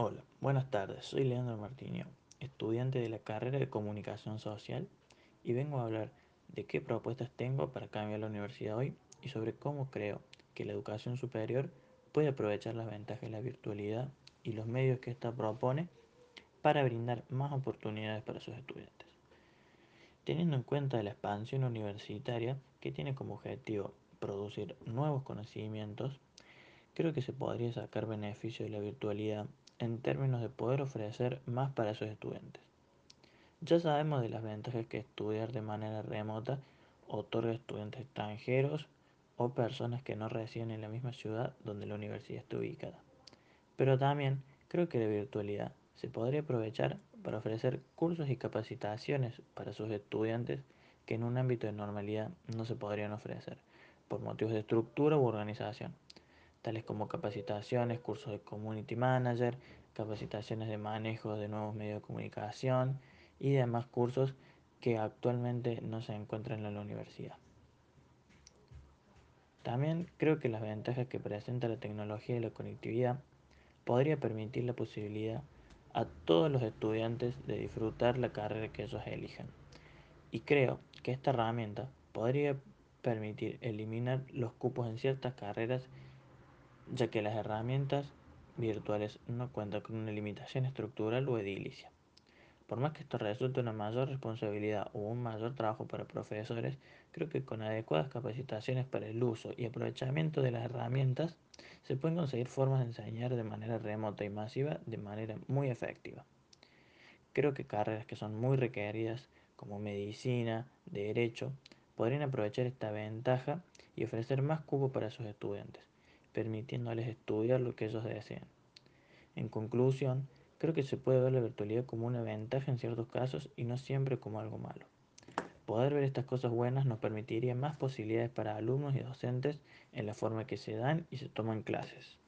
Hola, buenas tardes. Soy Leandro Martiño, estudiante de la carrera de Comunicación Social y vengo a hablar de qué propuestas tengo para cambiar la universidad hoy y sobre cómo creo que la educación superior puede aprovechar las ventajas de la virtualidad y los medios que ésta propone para brindar más oportunidades para sus estudiantes. Teniendo en cuenta la expansión universitaria que tiene como objetivo producir nuevos conocimientos, creo que se podría sacar beneficio de la virtualidad en términos de poder ofrecer más para sus estudiantes. Ya sabemos de las ventajas que estudiar de manera remota otorga a estudiantes extranjeros o personas que no residen en la misma ciudad donde la universidad está ubicada. Pero también creo que la virtualidad se podría aprovechar para ofrecer cursos y capacitaciones para sus estudiantes que en un ámbito de normalidad no se podrían ofrecer por motivos de estructura u organización tales como capacitaciones, cursos de community manager, capacitaciones de manejo de nuevos medios de comunicación y demás cursos que actualmente no se encuentran en la universidad. También creo que las ventajas que presenta la tecnología y la conectividad podría permitir la posibilidad a todos los estudiantes de disfrutar la carrera que ellos elijan. Y creo que esta herramienta podría permitir eliminar los cupos en ciertas carreras ya que las herramientas virtuales no cuentan con una limitación estructural o edilicia. Por más que esto resulte una mayor responsabilidad o un mayor trabajo para profesores, creo que con adecuadas capacitaciones para el uso y aprovechamiento de las herramientas se pueden conseguir formas de enseñar de manera remota y masiva de manera muy efectiva. Creo que carreras que son muy requeridas como medicina, derecho, podrían aprovechar esta ventaja y ofrecer más cupo para sus estudiantes permitiéndoles estudiar lo que ellos deseen. En conclusión, creo que se puede ver la virtualidad como una ventaja en ciertos casos y no siempre como algo malo. Poder ver estas cosas buenas nos permitiría más posibilidades para alumnos y docentes en la forma que se dan y se toman clases.